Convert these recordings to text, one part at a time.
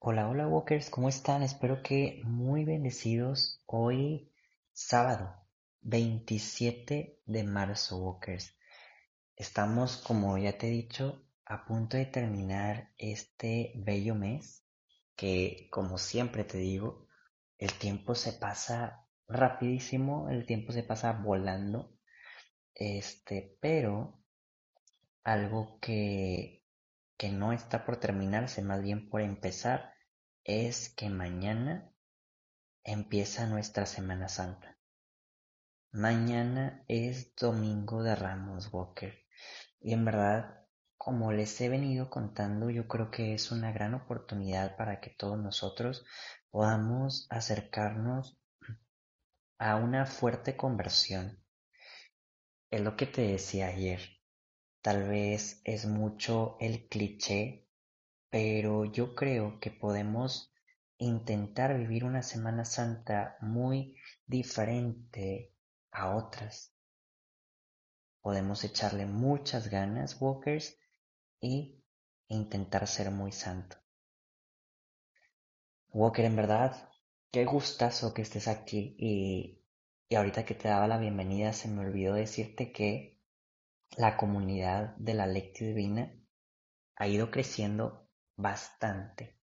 Hola, hola Walkers, ¿cómo están? Espero que muy bendecidos hoy sábado 27 de marzo Walkers. Estamos, como ya te he dicho, a punto de terminar este bello mes que, como siempre te digo, el tiempo se pasa rapidísimo, el tiempo se pasa volando. Este, pero algo que, que no está por terminarse, más bien por empezar, es que mañana empieza nuestra Semana Santa. Mañana es Domingo de Ramos Walker. Y en verdad, como les he venido contando, yo creo que es una gran oportunidad para que todos nosotros podamos acercarnos a una fuerte conversión. Es lo que te decía ayer. Tal vez es mucho el cliché, pero yo creo que podemos intentar vivir una Semana Santa muy diferente a otras. Podemos echarle muchas ganas, Walkers, y intentar ser muy santo. Walker, en verdad, qué gustazo que estés aquí y, y ahorita que te daba la bienvenida se me olvidó decirte que la comunidad de la Lectio Divina ha ido creciendo bastante.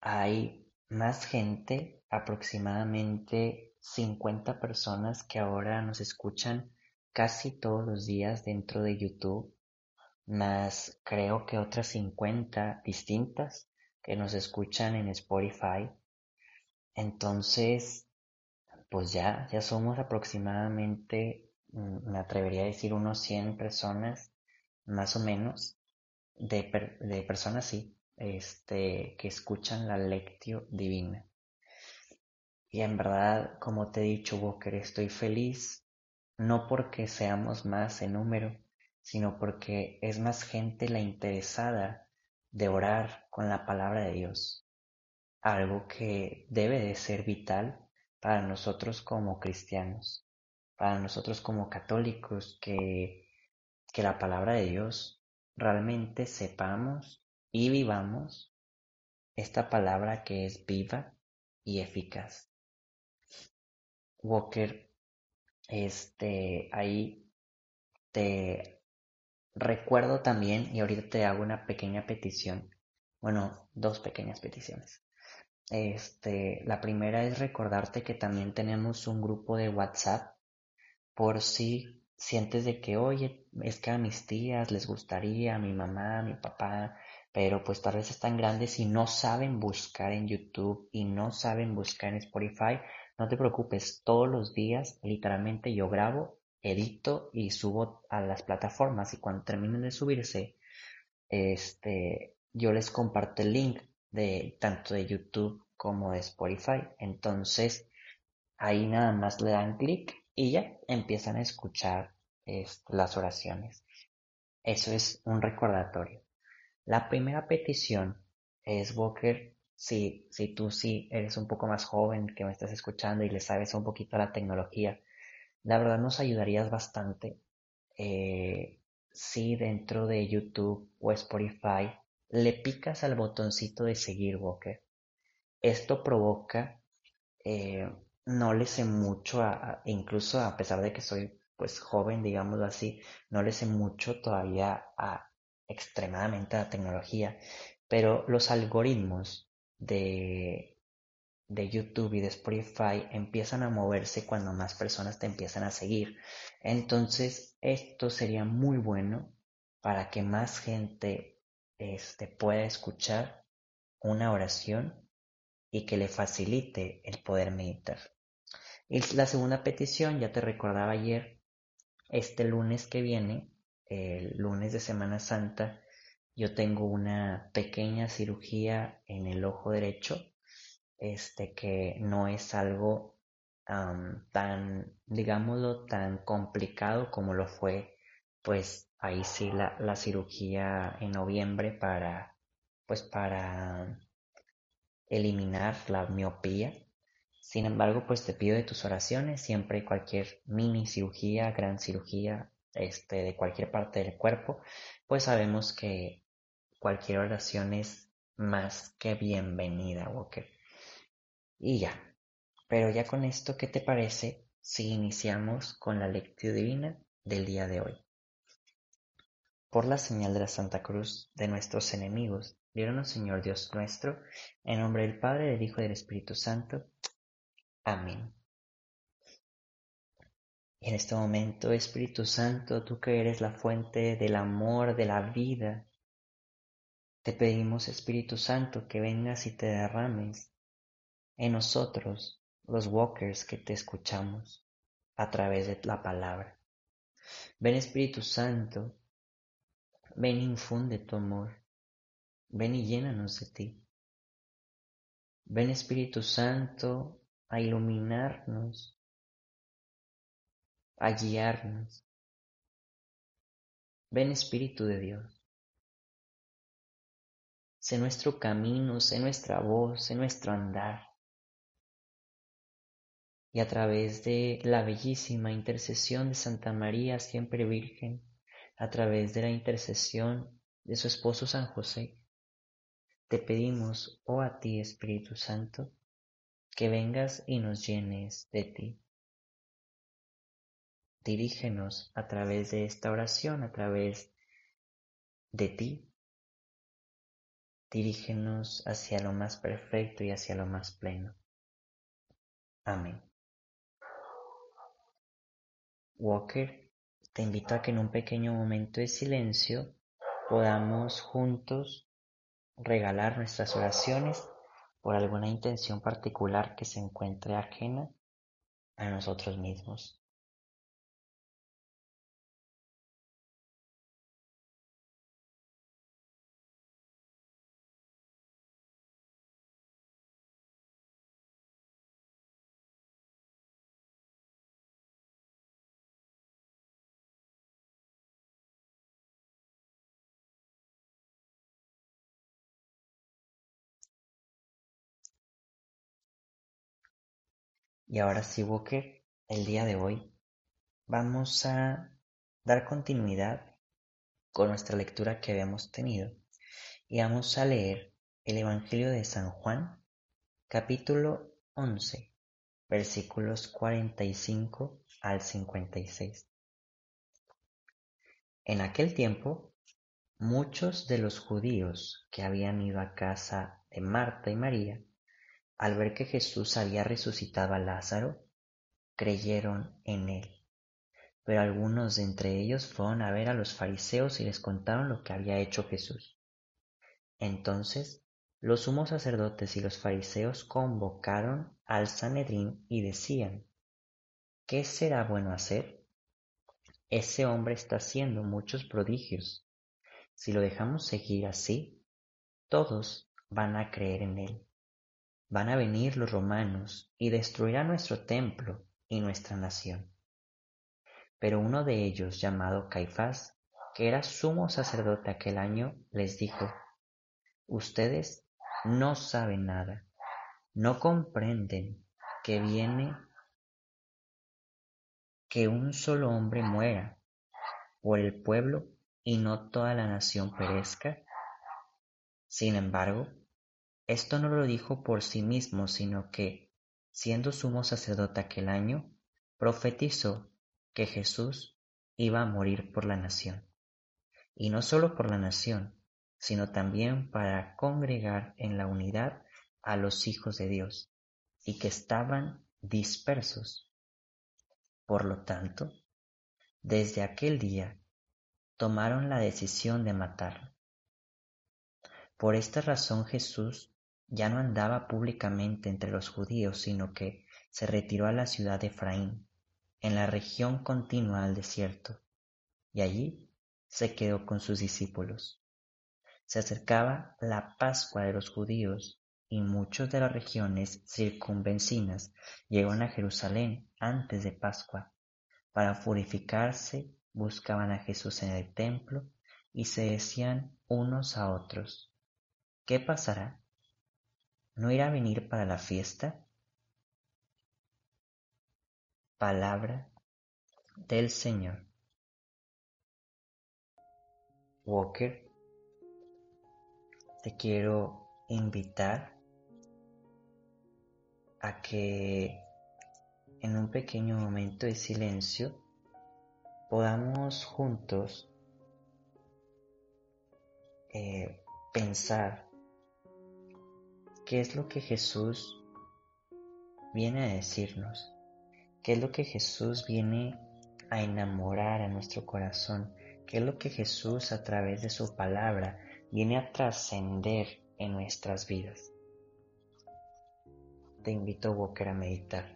Hay más gente, aproximadamente 50 personas que ahora nos escuchan casi todos los días dentro de YouTube, más creo que otras 50 distintas que nos escuchan en Spotify. Entonces, pues ya, ya somos aproximadamente, me atrevería a decir unos 100 personas, más o menos, de, de personas, sí, este, que escuchan la lectio divina. Y en verdad, como te he dicho, Walker, estoy feliz, no porque seamos más en número, sino porque es más gente la interesada de orar con la palabra de Dios. Algo que debe de ser vital para nosotros como cristianos, para nosotros como católicos, que, que la palabra de Dios realmente sepamos y vivamos esta palabra que es viva y eficaz. Walker, este, ahí te recuerdo también, y ahorita te hago una pequeña petición, bueno, dos pequeñas peticiones. Este, la primera es recordarte que también tenemos un grupo de WhatsApp por si sientes de que, oye, es que a mis tías les gustaría, a mi mamá, a mi papá, pero pues tal vez están grandes y no saben buscar en YouTube y no saben buscar en Spotify, no te preocupes, todos los días literalmente yo grabo, edito y subo a las plataformas y cuando terminen de subirse, este, yo les comparto el link de tanto de YouTube como de Spotify. Entonces, ahí nada más le dan clic y ya empiezan a escuchar las oraciones. Eso es un recordatorio. La primera petición es, Walker, si, si tú sí eres un poco más joven que me estás escuchando y le sabes un poquito a la tecnología, la verdad nos ayudarías bastante eh, si dentro de YouTube o Spotify le picas al botoncito de seguir, Walker. Esto provoca, eh, no le sé mucho, a, incluso a pesar de que soy pues joven, digámoslo así, no le sé mucho todavía a extremadamente a la tecnología, pero los algoritmos de, de YouTube y de Spotify empiezan a moverse cuando más personas te empiezan a seguir. Entonces, esto sería muy bueno para que más gente este, pueda escuchar una oración y que le facilite el poder meditar. Y la segunda petición, ya te recordaba ayer, este lunes que viene, el lunes de Semana Santa, yo tengo una pequeña cirugía en el ojo derecho, este que no es algo tan, digámoslo, tan complicado como lo fue, pues ahí sí la, la cirugía en noviembre para, pues para eliminar la miopía. Sin embargo, pues te pido de tus oraciones, siempre cualquier mini cirugía, gran cirugía, este, de cualquier parte del cuerpo, pues sabemos que cualquier oración es más que bienvenida, Walker. Y ya, pero ya con esto, ¿qué te parece si iniciamos con la lectura divina del día de hoy? Por la señal de la Santa Cruz de nuestros enemigos, líbranos Señor Dios nuestro, en nombre del Padre, del Hijo y del Espíritu Santo. Amén. En este momento, Espíritu Santo, tú que eres la fuente del amor, de la vida, te pedimos, Espíritu Santo, que vengas y te derrames en nosotros, los walkers que te escuchamos a través de la palabra. Ven Espíritu Santo, ven infunde tu amor, ven y llénanos de ti. Ven Espíritu Santo a iluminarnos, a guiarnos. Ven Espíritu de Dios. Sé nuestro camino, sé nuestra voz, sé nuestro andar. Y a través de la bellísima intercesión de Santa María, siempre Virgen, a través de la intercesión de su esposo San José, te pedimos, oh a ti Espíritu Santo, que vengas y nos llenes de ti. Dirígenos a través de esta oración, a través de ti, Dirígenos hacia lo más perfecto y hacia lo más pleno. Amén. Walker, te invito a que en un pequeño momento de silencio podamos juntos regalar nuestras oraciones por alguna intención particular que se encuentre ajena a nosotros mismos. Y ahora sí, Walker, el día de hoy vamos a dar continuidad con nuestra lectura que habíamos tenido y vamos a leer el Evangelio de San Juan, capítulo 11, versículos 45 al 56. En aquel tiempo, muchos de los judíos que habían ido a casa de Marta y María al ver que Jesús había resucitado a Lázaro, creyeron en él. Pero algunos de entre ellos fueron a ver a los fariseos y les contaron lo que había hecho Jesús. Entonces los sumos sacerdotes y los fariseos convocaron al Sanedrín y decían, ¿qué será bueno hacer? Ese hombre está haciendo muchos prodigios. Si lo dejamos seguir así, todos van a creer en él. Van a venir los romanos y destruirán nuestro templo y nuestra nación. Pero uno de ellos, llamado Caifás, que era sumo sacerdote aquel año, les dijo, Ustedes no saben nada, no comprenden que viene que un solo hombre muera por el pueblo y no toda la nación perezca. Sin embargo, esto no lo dijo por sí mismo, sino que, siendo sumo sacerdote aquel año, profetizó que Jesús iba a morir por la nación. Y no solo por la nación, sino también para congregar en la unidad a los hijos de Dios, y que estaban dispersos. Por lo tanto, desde aquel día tomaron la decisión de matarlo. Por esta razón Jesús ya no andaba públicamente entre los judíos, sino que se retiró a la ciudad de Efraín, en la región continua al desierto, y allí se quedó con sus discípulos. Se acercaba la Pascua de los judíos, y muchos de las regiones circunvencinas llegaron a Jerusalén antes de Pascua. Para purificarse buscaban a Jesús en el templo y se decían unos a otros, ¿qué pasará? ¿No irá a venir para la fiesta? Palabra del Señor. Walker, te quiero invitar a que en un pequeño momento de silencio podamos juntos eh, pensar qué es lo que Jesús viene a decirnos, qué es lo que Jesús viene a enamorar a nuestro corazón, qué es lo que Jesús a través de su palabra viene a trascender en nuestras vidas. Te invito, Walker, a meditar.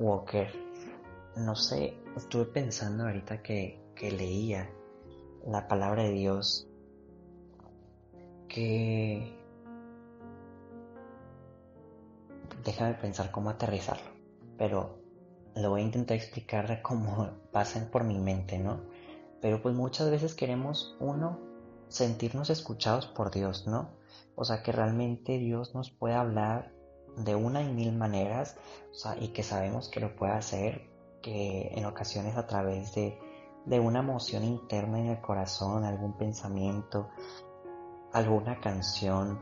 Walker, no sé, estuve pensando ahorita que, leía la palabra de Dios que... Déjame pensar cómo aterrizarlo, pero lo voy a intentar explicar cómo pasan por mi mente, ¿no? Pero pues muchas veces queremos, uno, sentirnos escuchados por Dios, ¿no? O sea, que realmente Dios nos puede hablar de una y mil maneras y que sabemos que lo puede hacer, que en ocasiones a través de, de una emoción interna en el corazón, algún pensamiento, alguna canción,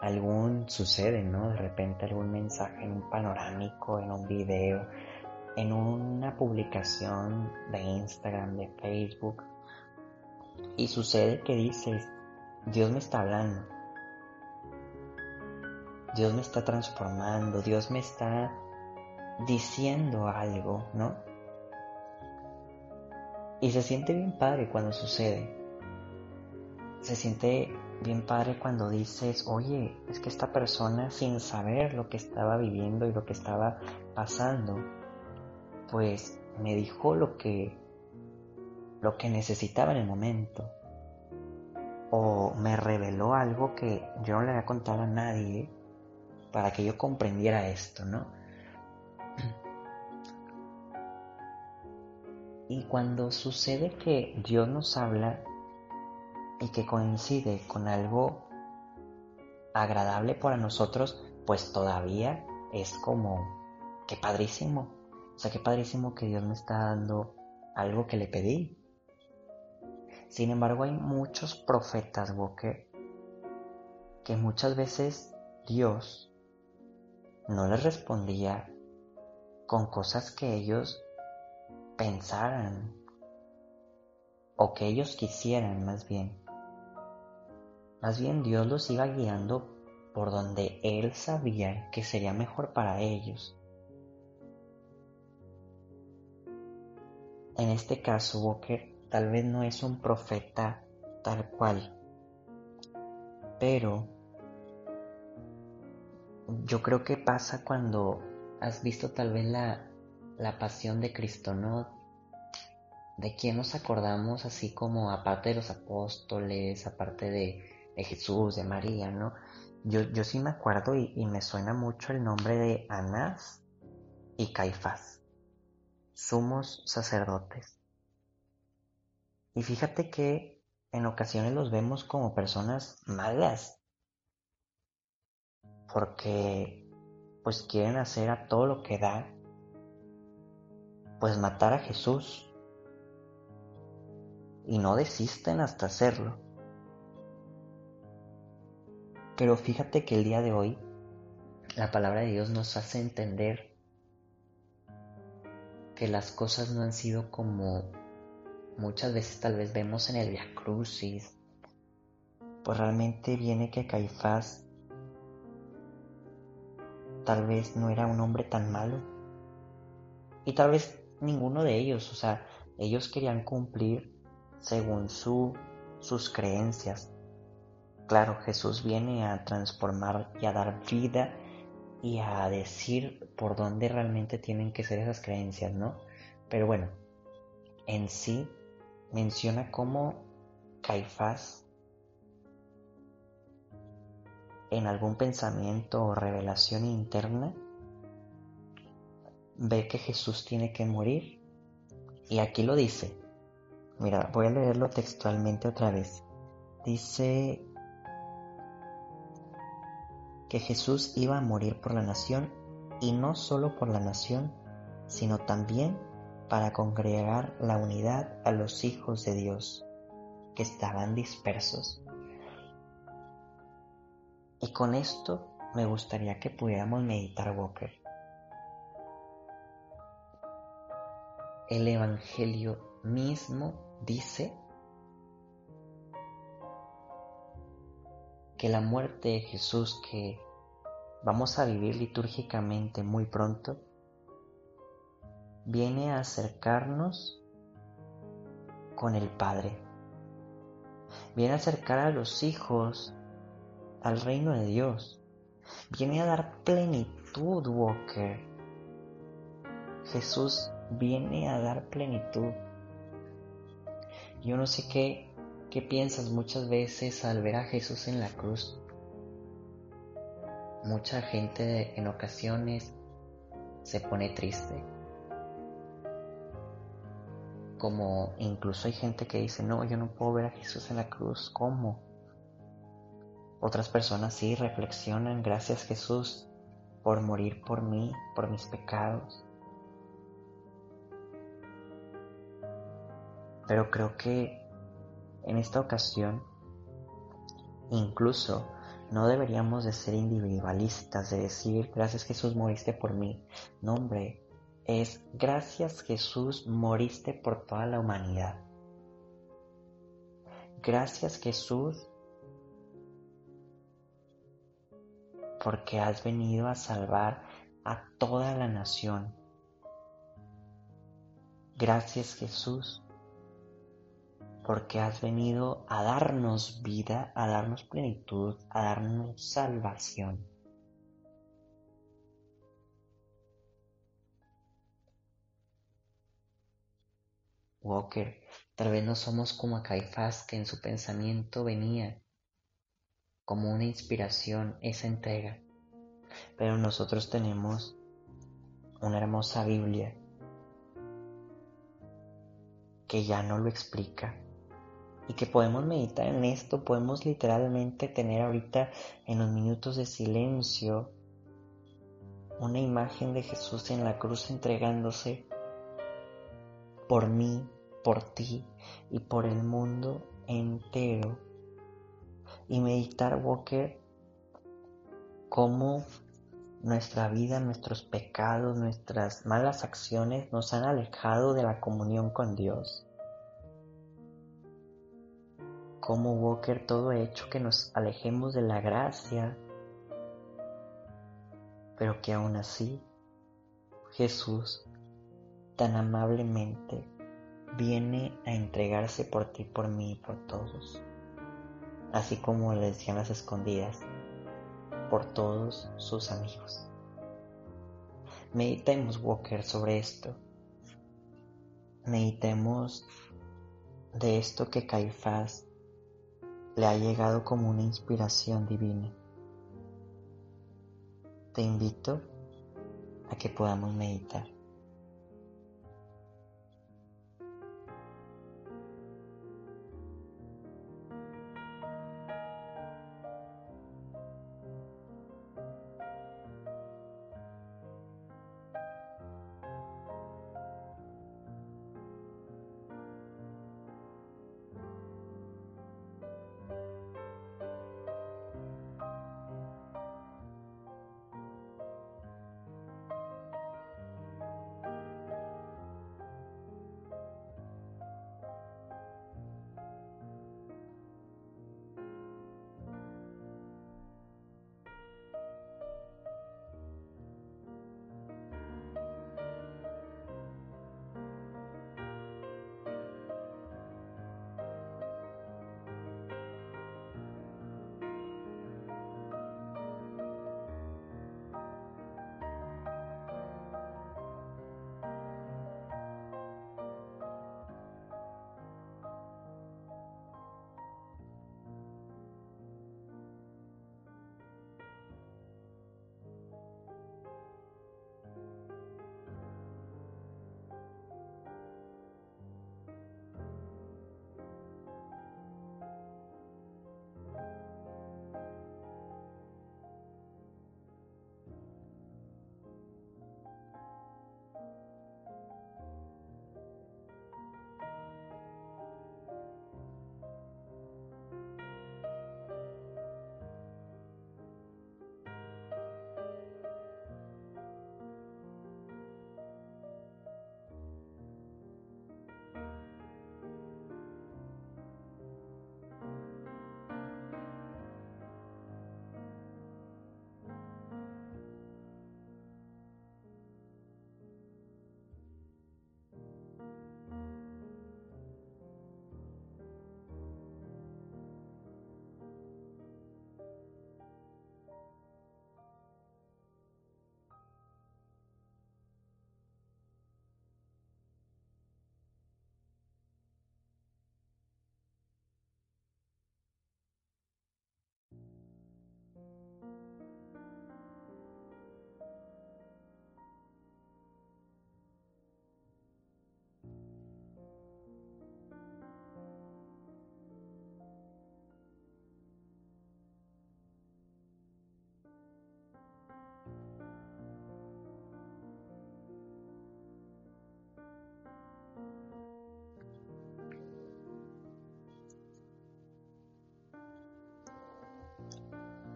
algún sucede, ¿no? De repente algún mensaje en un panorámico, en un video, en una publicación de Instagram, de Facebook. Y sucede que dices, Dios me está hablando Dios me está transformando, Dios me está diciendo algo, ¿no? Y se siente bien padre cuando sucede. Se siente bien padre cuando dices, oye, es que esta persona sin saber lo que estaba viviendo y lo que estaba pasando, pues me dijo lo que lo que necesitaba en el momento. O me reveló algo que yo no le había contado a nadie para que yo comprendiera esto, ¿no? Y cuando sucede que Dios nos habla y que coincide con algo agradable para nosotros, pues todavía es como, qué padrísimo. O sea, qué padrísimo que Dios me está dando algo que le pedí. Sin embargo, hay muchos profetas, Walker, que muchas veces Dios no les respondía con cosas que ellos pensaran o que ellos quisieran más bien. Más bien Dios los iba guiando por donde Él sabía que sería mejor para ellos. En este caso, Walker tal vez no es un profeta tal cual, pero yo creo que pasa cuando has visto tal vez la, la pasión de Cristo, ¿no? De quién nos acordamos así como aparte de los apóstoles, aparte de, Jesús, de María, ¿no? Yo, yo sí me acuerdo y, y, me suena mucho el nombre de Anás y Caifás, sumos sacerdotes. Y fíjate que en ocasiones los vemos como personas malas, porque pues quieren hacer a todo lo que da, pues matar a Jesús y no desisten hasta hacerlo. Pero fíjate que el día de hoy la palabra de Dios nos hace entender que las cosas no han sido como muchas veces tal vez vemos en el Via Crucis. Pues realmente viene que Caifás tal vez no era un hombre tan malo. Y tal vez ninguno de ellos, o sea, ellos querían cumplir según su, sus creencias. Claro, Jesús viene a transformar y a dar vida y a decir por dónde realmente tienen que ser esas creencias, ¿no? Pero bueno, en sí menciona cómo Caifás en algún pensamiento o revelación interna ve que Jesús tiene que morir y aquí lo dice. Mira, voy a leerlo textualmente otra vez. Dice que Jesús iba a morir por la nación y no solo por la nación, sino también para congregar la unidad a los hijos de Dios que estaban dispersos. Y con esto me gustaría que pudiéramos meditar, Walker. El Evangelio mismo dice que la muerte de Jesús que vamos a vivir litúrgicamente muy pronto viene a acercarnos con el Padre. Viene a acercar a los hijos al reino de Dios. Viene a dar plenitud, Walker. Jesús viene a dar plenitud. Yo no sé qué ¿Qué piensas muchas veces al ver a Jesús en la cruz? Mucha gente en ocasiones se pone triste. Como incluso hay gente que dice, no, yo no puedo ver a Jesús en la cruz. ¿Cómo? Otras personas sí reflexionan, gracias Jesús por morir por mí, por mis pecados. Pero creo que en esta ocasión, incluso no deberíamos de ser individualistas, de decir, gracias Jesús moriste por mí. No, hombre, es gracias Jesús moriste por toda la humanidad. Gracias Jesús porque has venido a salvar a toda la nación. Gracias Jesús porque has venido a darnos vida, a darnos plenitud, a darnos salvación. Walker, tal vez no somos como a Caifás que en su pensamiento venía como una inspiración esa entrega, pero nosotros tenemos una hermosa Biblia que ya no lo explica y que podemos meditar en esto, podemos literalmente tener ahorita en los minutos de silencio una imagen de Jesús en la cruz entregándose por mí, por ti y por el mundo entero. Y meditar, Walker, cómo nuestra vida, nuestros pecados, nuestras malas acciones nos han alejado de la comunión con Dios. Como Walker todo hecho que nos alejemos de la gracia, pero que aún así Jesús tan amablemente viene a entregarse por ti, por mí y por todos, así como le decían las escondidas, por todos sus amigos. Meditemos, Walker, sobre esto. Meditemos de esto que Caifás le ha llegado como una inspiración divina. Te invito a que podamos meditar.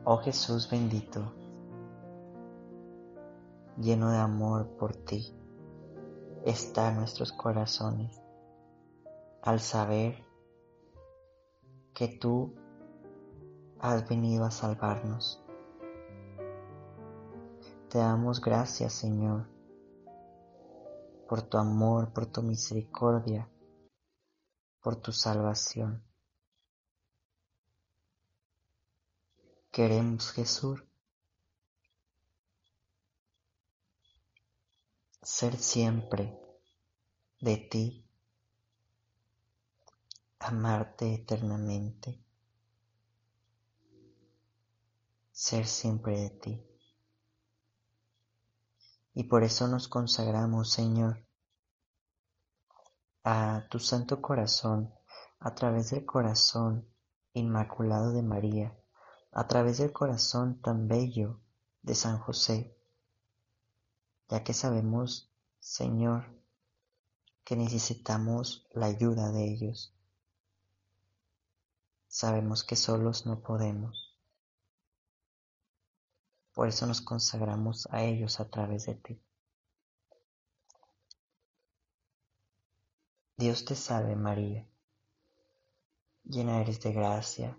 Oh Jesús bendito, lleno de amor por ti, está en nuestros corazones al saber que tú has venido a salvarnos. Te damos gracias, Señor, por tu amor, por tu misericordia, por tu salvación. Queremos, Jesús, ser siempre de ti, amarte eternamente, ser siempre de ti. Y por eso nos consagramos, Señor, a tu Santo Corazón, a través del corazón inmaculado de María, a través del corazón tan bello de San José, ya que sabemos, Señor, que necesitamos la ayuda de ellos. Sabemos que solos no podemos. Por eso nos consagramos a ellos a través de ti. Dios te salve María, llena eres de gracia,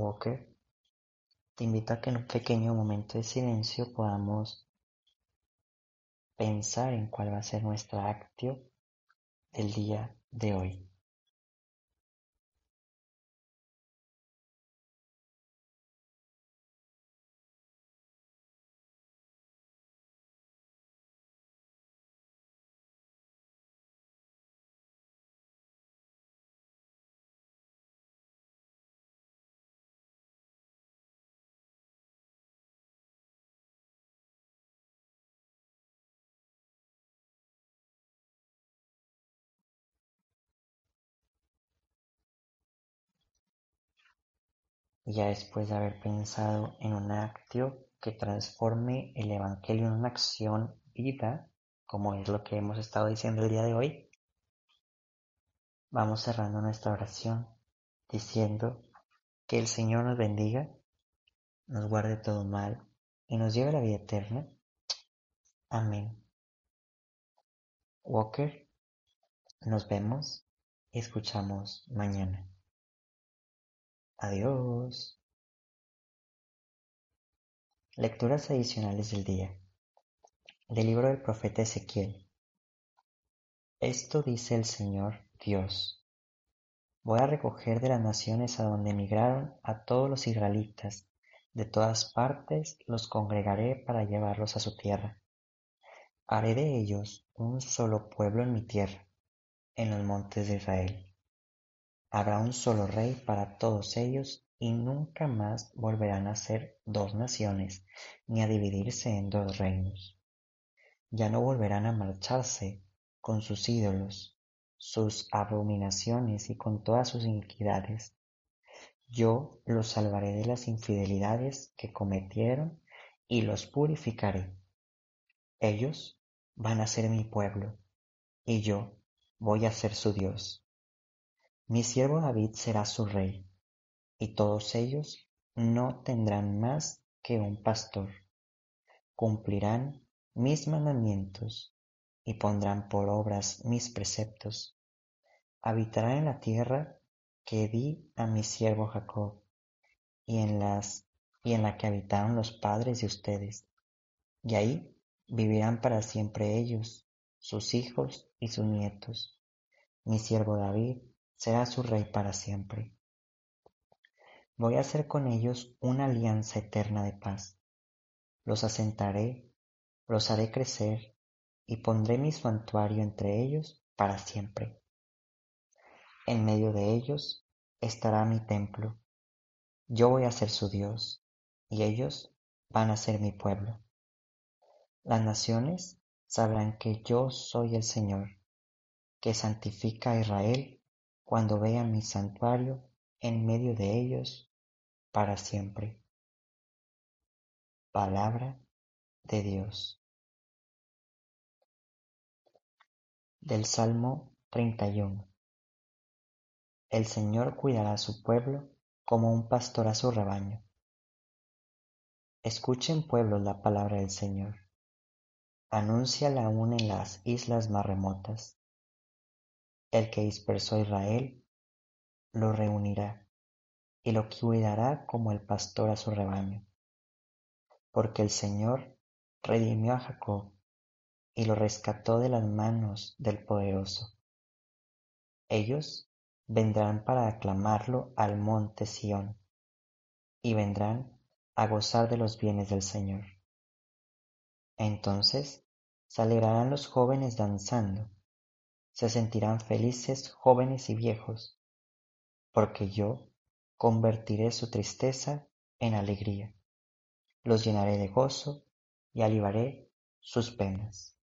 Walker, te invito a que en un pequeño momento de silencio podamos pensar en cuál va a ser nuestra actio del día de hoy. Ya después de haber pensado en un acto que transforme el Evangelio en una acción vida, como es lo que hemos estado diciendo el día de hoy, vamos cerrando nuestra oración diciendo que el Señor nos bendiga, nos guarde todo mal y nos lleve a la vida eterna. Amén. Walker, nos vemos y escuchamos mañana. Adiós. Lecturas adicionales del día. Del libro del profeta Ezequiel. Esto dice el Señor Dios. Voy a recoger de las naciones a donde emigraron a todos los israelitas. De todas partes los congregaré para llevarlos a su tierra. Haré de ellos un solo pueblo en mi tierra, en los montes de Israel. Habrá un solo rey para todos ellos y nunca más volverán a ser dos naciones, ni a dividirse en dos reinos. Ya no volverán a marcharse con sus ídolos, sus abominaciones y con todas sus iniquidades. Yo los salvaré de las infidelidades que cometieron y los purificaré. Ellos van a ser mi pueblo, y yo voy a ser su Dios. Mi siervo David será su rey, y todos ellos no tendrán más que un pastor. Cumplirán mis mandamientos y pondrán por obras mis preceptos. Habitarán en la tierra que di a mi siervo Jacob, y en las y en la que habitaron los padres de ustedes. Y ahí vivirán para siempre ellos, sus hijos y sus nietos. Mi siervo David será su rey para siempre. Voy a hacer con ellos una alianza eterna de paz. Los asentaré, los haré crecer y pondré mi santuario entre ellos para siempre. En medio de ellos estará mi templo. Yo voy a ser su Dios, y ellos van a ser mi pueblo. Las naciones sabrán que yo soy el Señor, que santifica a Israel cuando vean mi santuario en medio de ellos para siempre. Palabra de Dios. Del Salmo 31. El Señor cuidará a su pueblo como un pastor a su rebaño. Escuchen pueblos la palabra del Señor. Anúnciala aún en las islas más remotas. El que dispersó a Israel lo reunirá y lo cuidará como el pastor a su rebaño. Porque el Señor redimió a Jacob y lo rescató de las manos del poderoso. Ellos vendrán para aclamarlo al monte Sión, y vendrán a gozar de los bienes del Señor. Entonces se alegrarán los jóvenes danzando, se sentirán felices jóvenes y viejos, porque yo convertiré su tristeza en alegría, los llenaré de gozo y alivaré sus penas.